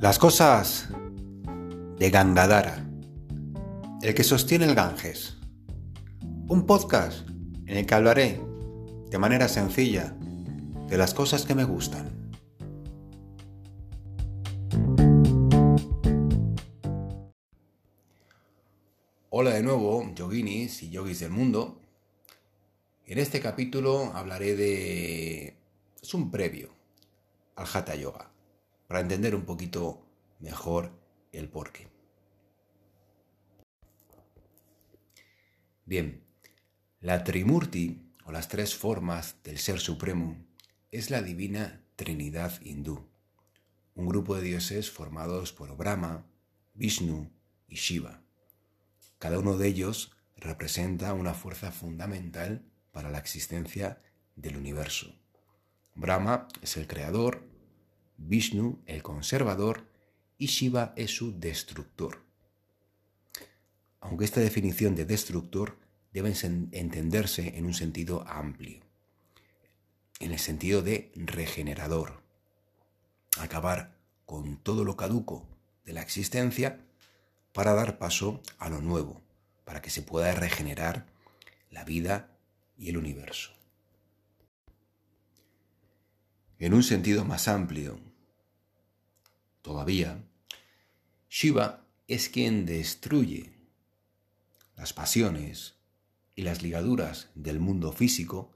Las cosas de Gangadara, el que sostiene el Ganges. Un podcast en el que hablaré de manera sencilla de las cosas que me gustan. Hola de nuevo, yoginis y yogis del mundo. En este capítulo hablaré de... es un previo al Hatha Yoga, para entender un poquito mejor el porqué. Bien, la Trimurti, o las tres formas del Ser Supremo, es la divina Trinidad hindú, un grupo de dioses formados por Brahma, Vishnu y Shiva. Cada uno de ellos representa una fuerza fundamental para la existencia del universo. Brahma es el creador, Vishnu el conservador y Shiva es su destructor. Aunque esta definición de destructor debe entenderse en un sentido amplio, en el sentido de regenerador, acabar con todo lo caduco de la existencia para dar paso a lo nuevo, para que se pueda regenerar la vida y el universo. En un sentido más amplio, todavía, Shiva es quien destruye las pasiones y las ligaduras del mundo físico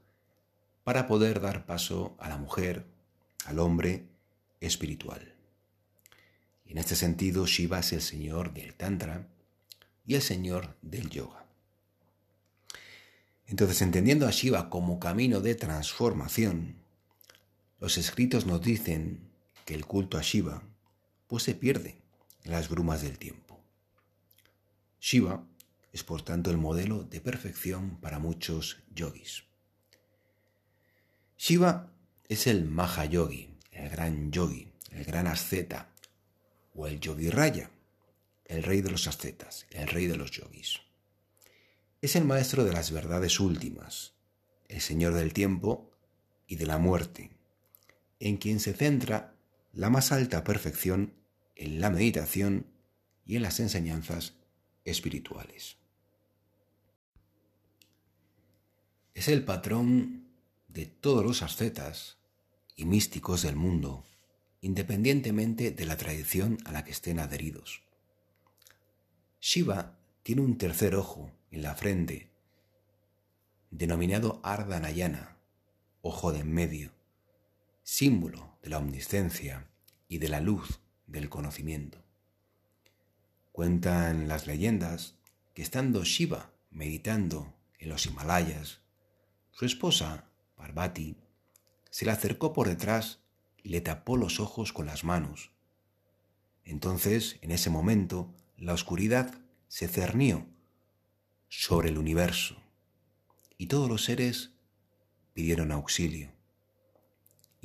para poder dar paso a la mujer, al hombre espiritual. Y en este sentido, Shiva es el señor del Tantra y el señor del yoga. Entonces, entendiendo a Shiva como camino de transformación, los escritos nos dicen que el culto a Shiva pues se pierde las brumas del tiempo. Shiva es por tanto el modelo de perfección para muchos yogis. Shiva es el Mahayogi, el gran yogi, el gran asceta, o el Yogi Raya, el rey de los ascetas, el rey de los yogis. Es el maestro de las verdades últimas, el señor del tiempo y de la muerte, en quien se centra la más alta perfección en la meditación y en las enseñanzas espirituales. Es el patrón de todos los ascetas y místicos del mundo independientemente de la tradición a la que estén adheridos. Shiva tiene un tercer ojo en la frente, denominado Ardhanayana, ojo de en medio, símbolo de la omniscencia y de la luz del conocimiento. Cuentan las leyendas que estando Shiva meditando en los Himalayas, su esposa, Parvati, se le acercó por detrás le tapó los ojos con las manos. Entonces, en ese momento, la oscuridad se cernió sobre el universo y todos los seres pidieron auxilio.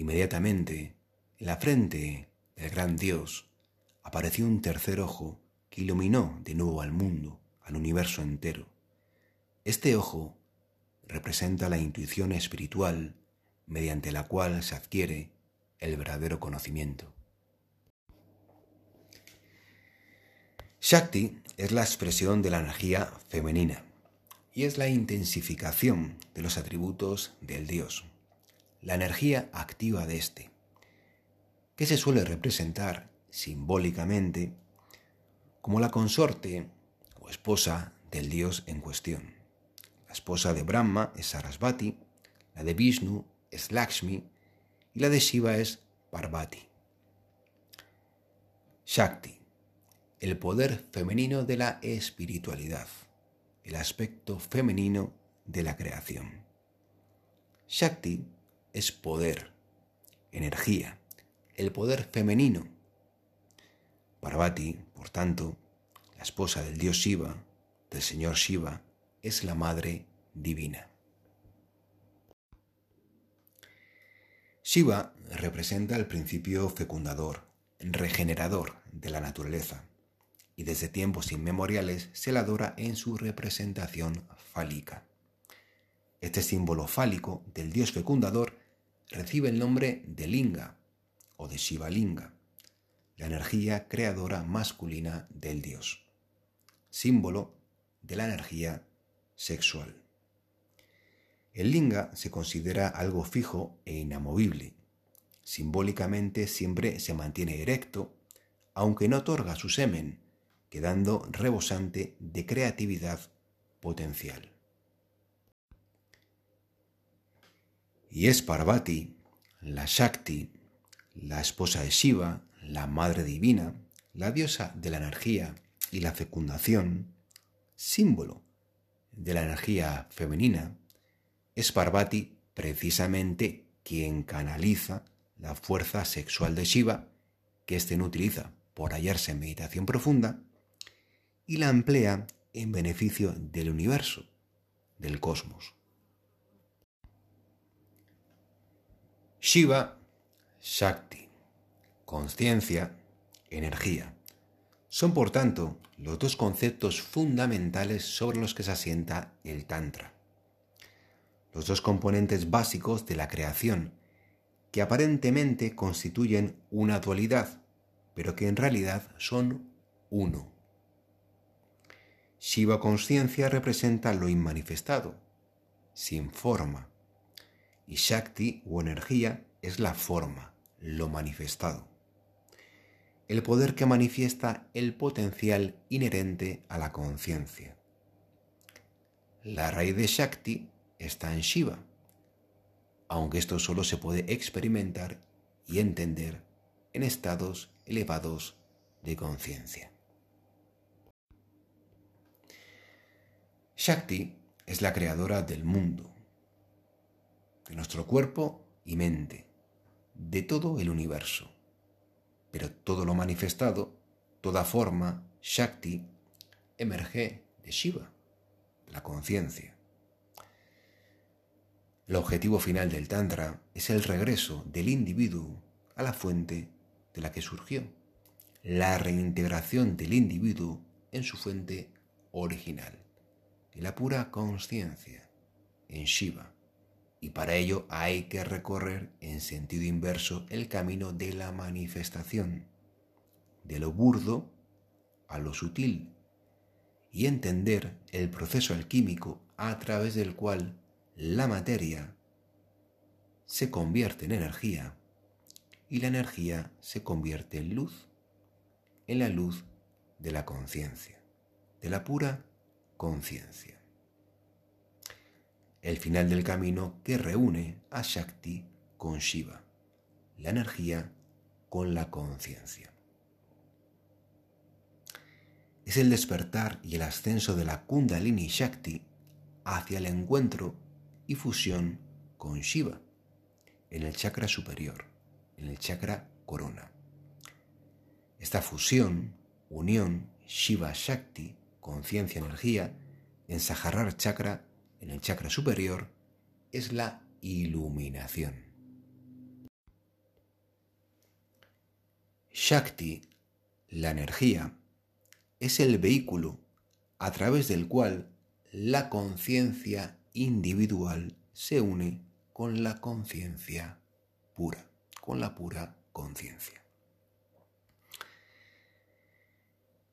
Inmediatamente, en la frente del gran Dios, apareció un tercer ojo que iluminó de nuevo al mundo, al universo entero. Este ojo representa la intuición espiritual mediante la cual se adquiere el verdadero conocimiento. Shakti es la expresión de la energía femenina y es la intensificación de los atributos del Dios, la energía activa de éste, que se suele representar simbólicamente como la consorte o esposa del Dios en cuestión. La esposa de Brahma es Sarasvati, la de Vishnu es Lakshmi y la de Shiva es Parvati. Shakti, el poder femenino de la espiritualidad, el aspecto femenino de la creación. Shakti es poder, energía, el poder femenino. Parvati, por tanto, la esposa del dios Shiva, del señor Shiva, es la madre divina. Shiva representa el principio fecundador, regenerador de la naturaleza, y desde tiempos inmemoriales se la adora en su representación fálica. Este símbolo fálico del dios fecundador recibe el nombre de Linga o de Shiva Linga. la energía creadora masculina del dios, símbolo de la energía sexual. El linga se considera algo fijo e inamovible. Simbólicamente siempre se mantiene erecto, aunque no otorga su semen, quedando rebosante de creatividad potencial. Y es Parvati, la Shakti, la esposa de Shiva, la Madre Divina, la diosa de la energía y la fecundación, símbolo de la energía femenina, es Parvati precisamente quien canaliza la fuerza sexual de Shiva, que éste no utiliza por hallarse en meditación profunda, y la emplea en beneficio del universo, del cosmos. Shiva, Shakti, conciencia, energía. Son, por tanto, los dos conceptos fundamentales sobre los que se asienta el Tantra. Los dos componentes básicos de la creación, que aparentemente constituyen una dualidad, pero que en realidad son uno. Shiva conciencia representa lo inmanifestado, sin forma, y Shakti o energía es la forma, lo manifestado el poder que manifiesta el potencial inherente a la conciencia. La raíz de Shakti está en Shiva, aunque esto solo se puede experimentar y entender en estados elevados de conciencia. Shakti es la creadora del mundo, de nuestro cuerpo y mente, de todo el universo pero todo lo manifestado, toda forma, Shakti, emerge de Shiva, la conciencia. El objetivo final del Tantra es el regreso del individuo a la fuente de la que surgió, la reintegración del individuo en su fuente original, en la pura conciencia, en Shiva y para ello hay que recorrer en sentido inverso el camino de la manifestación, de lo burdo a lo sutil, y entender el proceso alquímico a través del cual la materia se convierte en energía y la energía se convierte en luz, en la luz de la conciencia, de la pura conciencia el final del camino que reúne a Shakti con Shiva, la energía con la conciencia. Es el despertar y el ascenso de la Kundalini Shakti hacia el encuentro y fusión con Shiva en el chakra superior, en el chakra corona. Esta fusión, unión Shiva-Shakti, conciencia-energía, en Saharar chakra en el chakra superior es la iluminación. Shakti, la energía, es el vehículo a través del cual la conciencia individual se une con la conciencia pura, con la pura conciencia.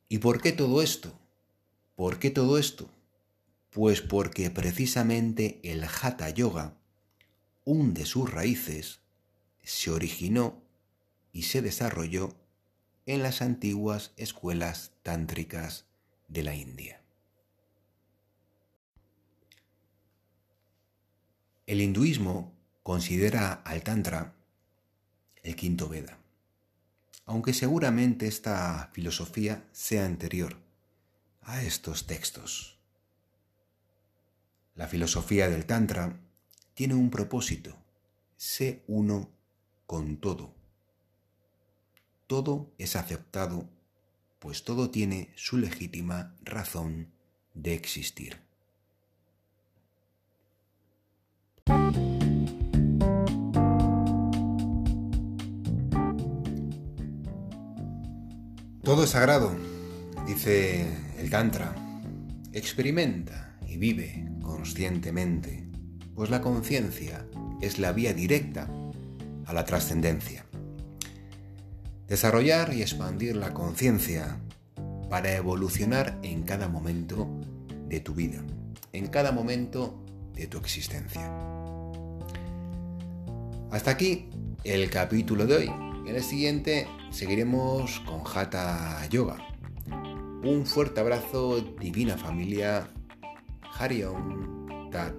¿Y por qué todo esto? ¿Por qué todo esto? Pues porque precisamente el Hatha Yoga, un de sus raíces, se originó y se desarrolló en las antiguas escuelas tántricas de la India. El hinduismo considera al Tantra el quinto Veda, aunque seguramente esta filosofía sea anterior a estos textos. La filosofía del Tantra tiene un propósito, sé uno con todo. Todo es aceptado, pues todo tiene su legítima razón de existir. Todo es sagrado, dice el Tantra. Experimenta y vive conscientemente, pues la conciencia es la vía directa a la trascendencia. Desarrollar y expandir la conciencia para evolucionar en cada momento de tu vida, en cada momento de tu existencia. Hasta aquí el capítulo de hoy. En el siguiente seguiremos con Hatha Yoga. Un fuerte abrazo, divina familia. hariom.sat.